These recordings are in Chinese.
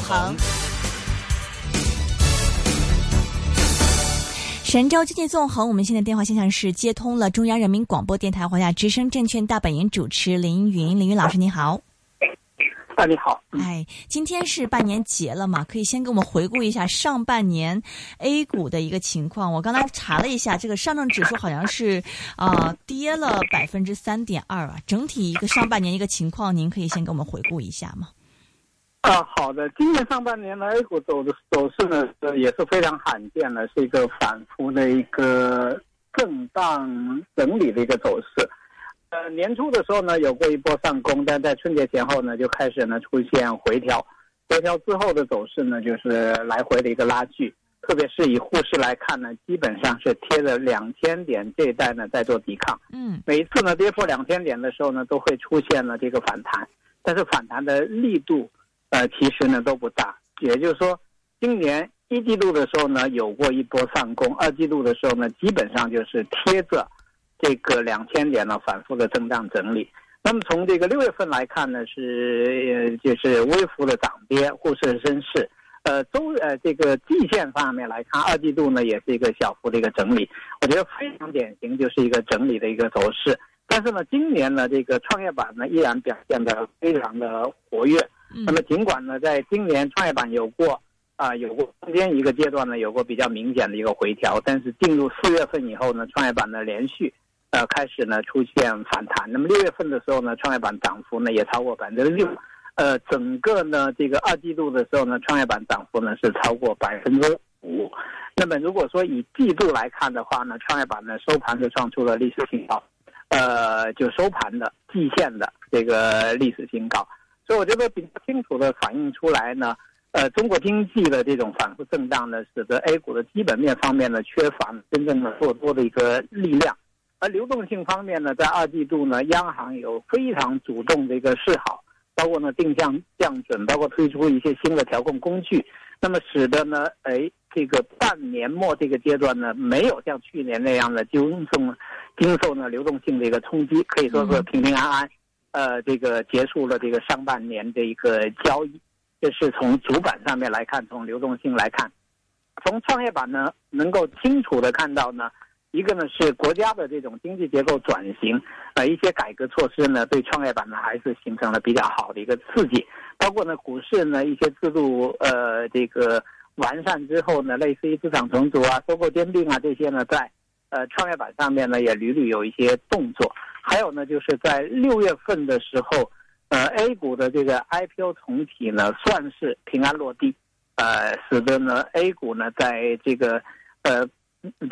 横。神州经济纵横，我们现在电话线上是接通了中央人民广播电台华夏之声证券大本营主持林云，林云老师您好。啊，你好。哎，今天是半年节了嘛，可以先给我们回顾一下上半年 A 股的一个情况。我刚才查了一下，这个上证指数好像是啊跌了百分之三点二啊。整体一个上半年一个情况，您可以先给我们回顾一下吗？啊，好的。今年上半年呢 A 股走的走势呢，也是非常罕见的，是一个反复的一个震荡整理的一个走势。呃，年初的时候呢，有过一波上攻，但在春节前后呢，就开始呢出现回调。回调之后的走势呢，就是来回的一个拉锯。特别是以沪市来看呢，基本上是贴着两千点这一带呢在做抵抗。嗯，每一次呢跌破两千点的时候呢，都会出现了这个反弹，但是反弹的力度，呃，其实呢都不大。也就是说，今年一季度的时候呢，有过一波上攻；二季度的时候呢，基本上就是贴着。这个两千点呢，反复的震荡整理。那么从这个六月份来看呢，是呃就是微幅的涨跌，沪市升势。呃，周呃这个季线方面来看，二季度呢也是一个小幅的一个整理。我觉得非常典型，就是一个整理的一个走势。但是呢，今年呢这个创业板呢依然表现的非常的活跃。那么尽管呢在今年创业板有过啊有过中间一个阶段呢有过比较明显的一个回调，但是进入四月份以后呢，创业板呢连续。呃，开始呢出现反弹。那么六月份的时候呢，创业板涨幅呢也超过百分之六。呃，整个呢这个二季度的时候呢，创业板涨幅呢是超过百分之五。那么如果说以季度来看的话呢，创业板呢收盘是创出了历史新高，呃，就收盘的季线的这个历史新高。所以我觉得比较清楚的反映出来呢，呃，中国经济的这种反复震荡呢，使得 A 股的基本面方面呢缺乏真正的做多的一个力量。而流动性方面呢，在二季度呢，央行有非常主动的一个示好，包括呢定向降准，包括推出一些新的调控工具，那么使得呢，哎，这个半年末这个阶段呢，没有像去年那样的经受经受呢流动性的一个冲击，可以说是平平安安，呃，这个结束了这个上半年的一个交易。这是从主板上面来看，从流动性来看，从创业板呢，能够清楚的看到呢。一个呢是国家的这种经济结构转型，呃，一些改革措施呢，对创业板呢还是形成了比较好的一个刺激。包括呢股市呢一些制度呃这个完善之后呢，类似于资产重组啊、收购兼并啊这些呢，在呃创业板上面呢也屡屡有一些动作。还有呢就是在六月份的时候，呃 A 股的这个 IPO 重启呢算是平安落地，呃，使得呢 A 股呢在这个呃。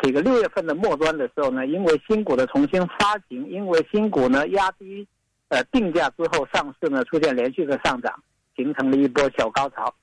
这个六月份的末端的时候呢，因为新股的重新发行，因为新股呢压低呃定价之后上市呢出现连续的上涨，形成了一波小高潮，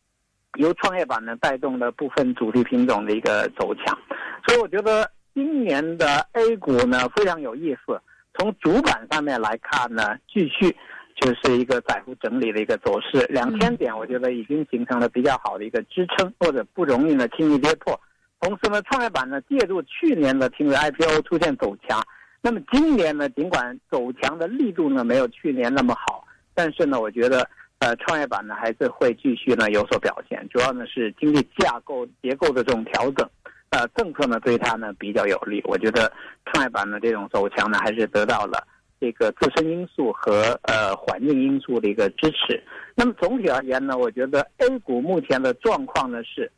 由创业板呢带动了部分主力品种的一个走强，所以我觉得今年的 A 股呢非常有意思，从主板上面来看呢，继续就是一个窄幅整理的一个走势，两千点我觉得已经形成了比较好的一个支撑，或者不容易呢轻易跌破。同时呢，创业板呢借助去年的听闻 IPO 出现走强，那么今年呢，尽管走强的力度呢没有去年那么好，但是呢，我觉得呃创业板呢还是会继续呢有所表现，主要呢是经济架构结构的这种调整，呃政策呢对它呢比较有利，我觉得创业板的这种走强呢还是得到了这个自身因素和呃环境因素的一个支持。那么总体而言呢，我觉得 A 股目前的状况呢是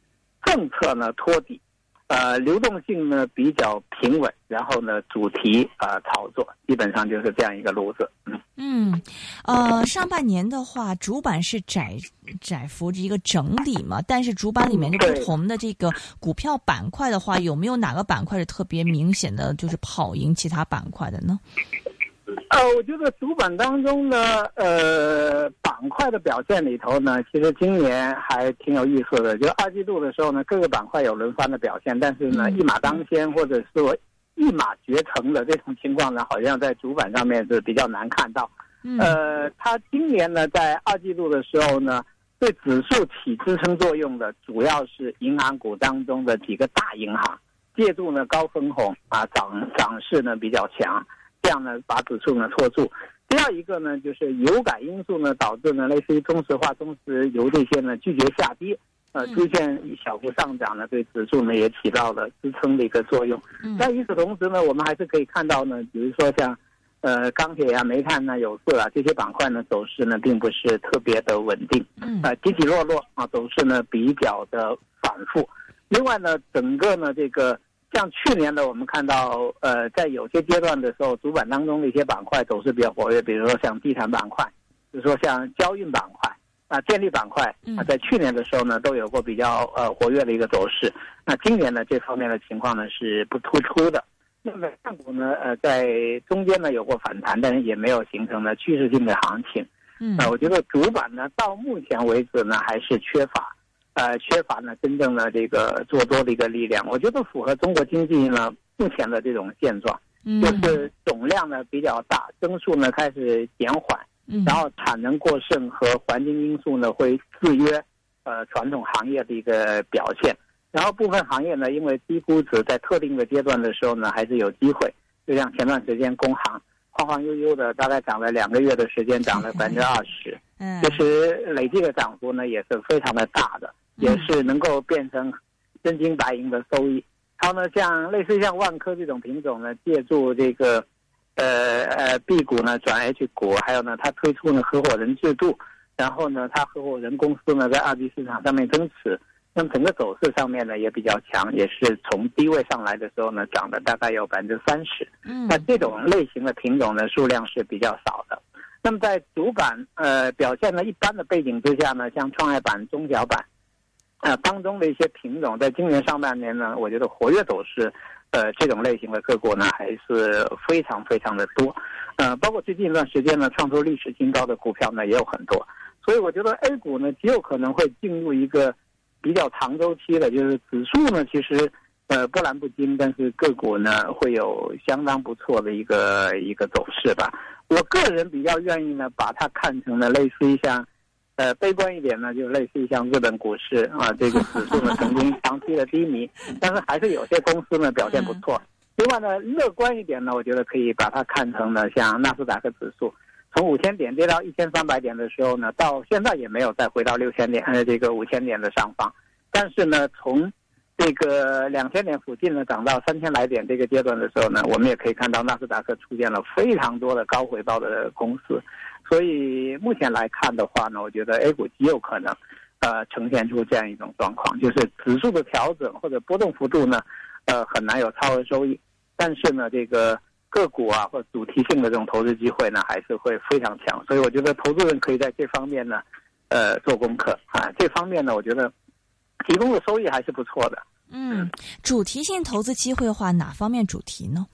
政策呢托底。呃，流动性呢比较平稳，然后呢，主题啊炒作，基本上就是这样一个路子。嗯嗯，呃，上半年的话，主板是窄窄幅着一个整理嘛，但是主板里面就不同的这个股票板块的话，有没有哪个板块是特别明显的就是跑赢其他板块的呢？呃，我觉得主板当中呢，呃，板块的表现里头呢，其实今年还挺有意思的。就二季度的时候呢，各个板块有轮番的表现，但是呢，一马当先或者说一马绝尘的这种情况呢，好像在主板上面是比较难看到。呃，它今年呢，在二季度的时候呢，对指数起支撑作用的，主要是银行股当中的几个大银行，借助呢高分红啊，涨涨势呢比较强。这样呢，把指数呢拖住。这第二一个呢，就是油改因素呢，导致呢类似于中石化、中石油这些呢拒绝下跌，呃，出现小幅上涨呢，对指数呢也起到了支撑的一个作用。但与此同时呢，我们还是可以看到呢，比如说像，呃，钢铁呀、煤炭呐、有色啊这些板块呢，走势呢并不是特别的稳定，啊，起起落落啊，走势呢比较的反复。另外呢，整个呢这个。像去年呢，我们看到，呃，在有些阶段的时候，主板当中的一些板块走势比较活跃，比如说像地产板块，比如说像交运板块啊、电力板块啊，在去年的时候呢，都有过比较呃活跃的一个走势。那今年呢，这方面的情况呢是不突出的。那么上股呢，呃，在中间呢有过反弹，但是也没有形成了趋势性的行情。嗯，啊，我觉得主板呢，到目前为止呢，还是缺乏。呃，缺乏呢真正的这个做多的一个力量，我觉得符合中国经济呢目前的这种现状，就是总量呢比较大，增速呢开始减缓，然后产能过剩和环境因素呢会制约呃传统行业的一个表现，然后部分行业呢因为低估值，在特定的阶段的时候呢还是有机会，就像前段时间工行晃晃悠悠的大概涨了两个月的时间，涨了百分之二十，嗯，其实累计的涨幅呢也是非常的大的。也是能够变成真金白银的收益。然后呢，像类似像万科这种品种呢，借助这个呃呃 B 股呢转 H 股，还有呢，它推出呢合伙人制度，然后呢，它合伙人公司呢在二级市场上面增持，那么整个走势上面呢也比较强，也是从低位上来的时候呢涨了大概有百分之三十。嗯，那这种类型的品种呢数量是比较少的。那么在主板呃表现呢一般的背景之下呢，像创业板、中小板。啊，当中的一些品种，在今年上半年呢，我觉得活跃走势，呃，这种类型的个股呢，还是非常非常的多，呃，包括最近一段时间呢，创出历史新高的股票呢，也有很多，所以我觉得 A 股呢，极有可能会进入一个比较长周期的，就是指数呢，其实呃波澜不惊，但是个股呢，会有相当不错的一个一个走势吧。我个人比较愿意呢，把它看成了类似于像。呃，悲观一点呢，就类似于像日本股市啊，这个指数呢曾经长期的低迷，但是还是有些公司呢表现不错。另外呢，乐观一点呢，我觉得可以把它看成呢，像纳斯达克指数，从五千点跌到一千三百点的时候呢，到现在也没有再回到六千点呃这个五千点的上方，但是呢，从这个两千点附近呢涨到三千来点这个阶段的时候呢，我们也可以看到纳斯达克出现了非常多的高回报的公司。所以目前来看的话呢，我觉得 A 股极有可能，呃，呈现出这样一种状况，就是指数的调整或者波动幅度呢，呃，很难有超额收益，但是呢，这个个股啊或主题性的这种投资机会呢，还是会非常强。所以我觉得投资人可以在这方面呢，呃，做功课啊。这方面呢，我觉得提供的收益还是不错的。嗯，主题性投资机会的话，哪方面主题呢？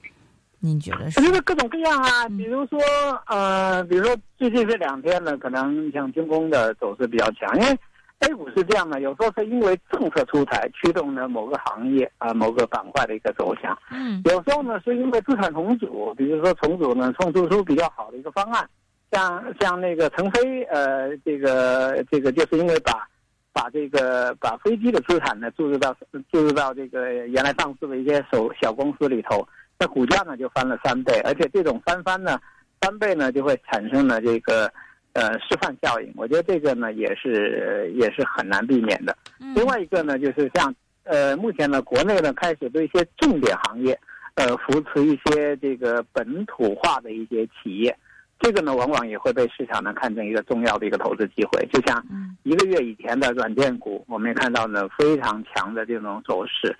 您觉得是？我觉得各种各样啊，比如说呃，比如说最近这两天呢，可能像军工的走势比较强，因为 A 股是这样的，有时候是因为政策出台驱动了某个行业啊、某个板块的一个走向。嗯。有时候呢，是因为资产重组，比如说重组呢，创出出比较好的一个方案，像像那个腾飞，呃，这个这个就是因为把把这个把飞机的资产呢注入到注入到这个原来上市的一些手小公司里头。那股价呢就翻了三倍，而且这种翻番呢，翻倍呢就会产生了这个呃示范效应。我觉得这个呢也是也是很难避免的。另外一个呢就是像呃目前呢国内呢开始对一些重点行业呃扶持一些这个本土化的一些企业，这个呢往往也会被市场呢看成一个重要的一个投资机会。就像一个月以前的软件股，我们也看到呢非常强的这种走势。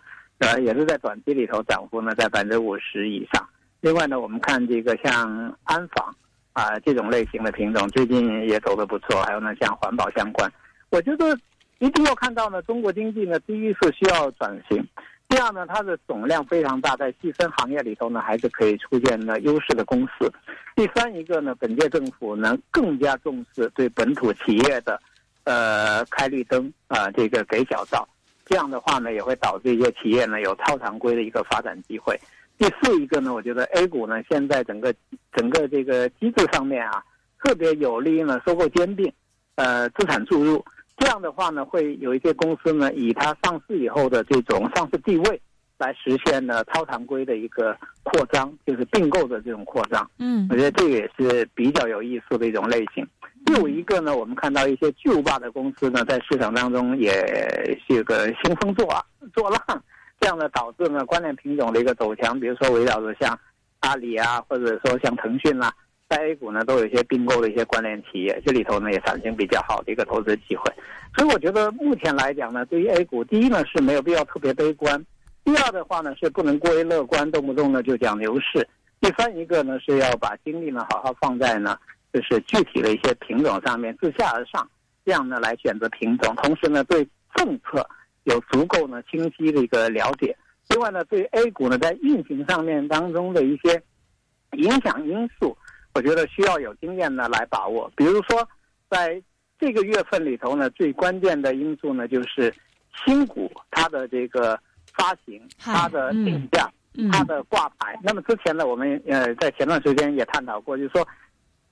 呃，也是在短期里头涨幅呢在百分之五十以上。另外呢，我们看这个像安防啊这种类型的品种，最近也走得不错。还有呢，像环保相关，我觉得一定要看到呢，中国经济呢，第一是需要转型，第二呢，它的总量非常大，在细分行业里头呢，还是可以出现呢优势的公司。第三一个呢，本届政府呢更加重视对本土企业的呃开绿灯啊，这个给小灶。这样的话呢，也会导致一些企业呢有超常规的一个发展机会。第四一个呢，我觉得 A 股呢现在整个整个这个机制上面啊，特别有利于呢收购兼并，呃资产注入。这样的话呢，会有一些公司呢以它上市以后的这种上市地位，来实现呢超常规的一个扩张，就是并购的这种扩张。嗯我觉得这个也是比较有意思的一种类型。第五一个呢，我们看到一些巨无霸的公司呢，在市场当中也是个兴风作作浪，这样呢导致呢关联品种的一个走强，比如说围绕着像阿里啊，或者说像腾讯啦、在 A 股呢都有一些并购的一些关联企业，这里头呢也产生比较好的一个投资机会。所以我觉得目前来讲呢，对于 A 股，第一呢是没有必要特别悲观，第二的话呢是不能过于乐观，动不动呢就讲牛市。第三一个呢是要把精力呢好好放在呢就是具体的一些品种上面，自下而上，这样呢来选择品种，同时呢对政策有足够呢清晰的一个了解。另外呢，对 A 股呢在运行上面当中的一些影响因素，我觉得需要有经验呢来把握。比如说，在这个月份里头呢，最关键的因素呢就是新股它的这个发行、它的定价、嗯它的挂牌。那么之前呢，我们呃在前段时间也探讨过，就是说，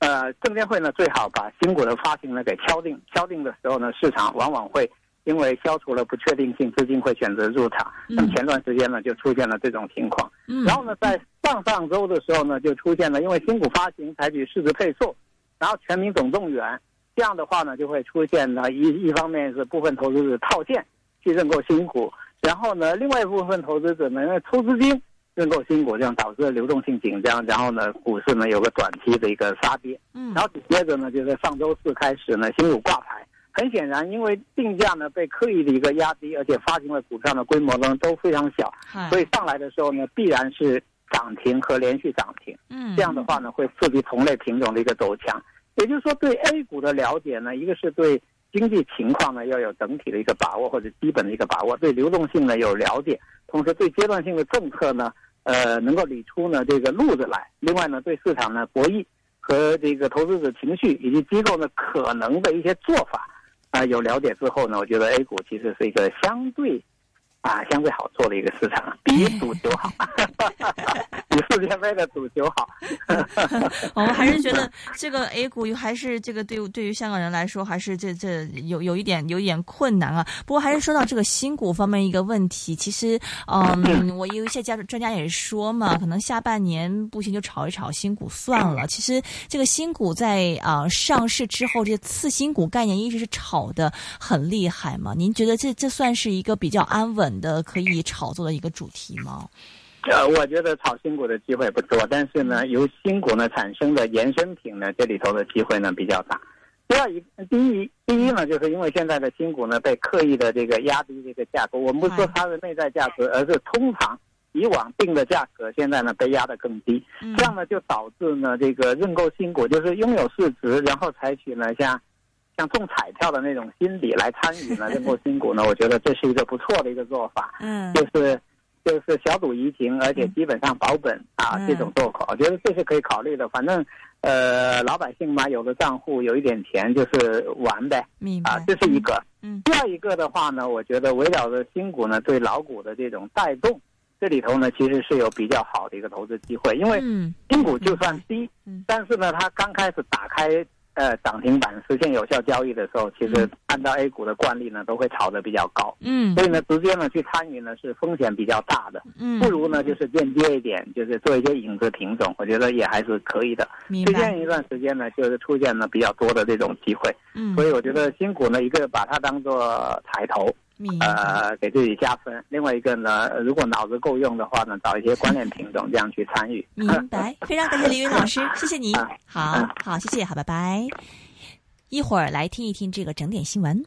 呃，证监会呢最好把新股的发行呢给敲定，敲定的时候呢，市场往往会因为消除了不确定性，资金会选择入场。那么前段时间呢就出现了这种情况。嗯然后呢，在上上周的时候呢，就出现了，因为新股发行采取市值配售，然后全民总动员，这样的话呢，就会出现呢一一方面是部分投资者套现去认购新股，然后呢，另外一部分投资者呢因为抽资金认购新股，这样导致了流动性紧张，然后呢，股市呢有个短期的一个杀跌。嗯然后紧接着呢，就在上周四开始呢，新股挂牌。很显然，因为定价呢被刻意的一个压低，而且发行的股票的规模呢都非常小，嗨所以上来的时候呢，必然是涨停和连续涨停。嗯这样的话呢，会刺激同类品种的一个走强。也就是说，对 A 股的了解呢，一个是对经济情况呢要有整体的一个把握或者基本的一个把握，对流动性呢有了解，同时对阶段性的政策呢，呃，能够理出呢这个路子来。另外呢，对市场呢博弈和这个投资者情绪以及机构呢可能的一些做法啊、有了解之后呢，我觉得 A 股其实是一个相对啊相对好做的一个市场，比赌球好，比世界杯的赌球好。我们还是觉得这个 A 股还是这个对对于香港人来说，还是这这有有一点有一点困难啊。不过还是说到这个新股方面一个问题，其实嗯，我有一些家专家也是说嘛，可能下半年不行就炒一炒新股算了。其实这个新股在啊、上市之后，这次新股概念一直是炒的很厉害嘛。您觉得这这算是一个比较安稳的可以炒作的一个主题吗？呃，我觉得炒新股的机会不多，但是呢，由新股呢产生的衍生品呢，这里头的机会呢比较大。第二一，第一，第一呢，就是因为现在的新股呢被刻意的这个压低这个价格，我们不说它的内在价值，而是通常以往定的价格，现在呢被压得更低，嗯这样呢就导致呢这个认购新股，就是拥有市值，然后采取呢像像中彩票的那种心理来参与呢 认购新股呢，我觉得这是一个不错的一个做法。嗯。就是就是小赌怡情，而且基本上保本啊，嗯。这种做法，我觉得这是可以考虑的。反正呃，老百姓嘛，有了账户，有一点钱就是玩呗明白啊，这是一个。嗯。第二一个的话呢，我觉得围绕着新股呢对老股的这种带动，这里头呢其实是有比较好的一个投资机会，因为嗯。新股就算低嗯，但是呢，它刚开始打开呃涨停板实现有效交易的时候，其实嗯。按照 A 股的惯例呢，都会炒得比较高。嗯。所以呢，直接呢去参与呢是风险比较大的，嗯，不如呢就是间接一点，就是做一些影子品种，我觉得也还是可以的。最近一段时间呢，就是出现了比较多的这种机会，嗯。所以我觉得新股呢，一个把它当做抬头。呃，给自己加分；另外一个呢，如果脑子够用的话呢，找一些关联品种这样去参与。明白，非常感谢李云老师，谢谢你啊。好好，谢谢，好，拜拜。一会儿来听一听这个整点新闻。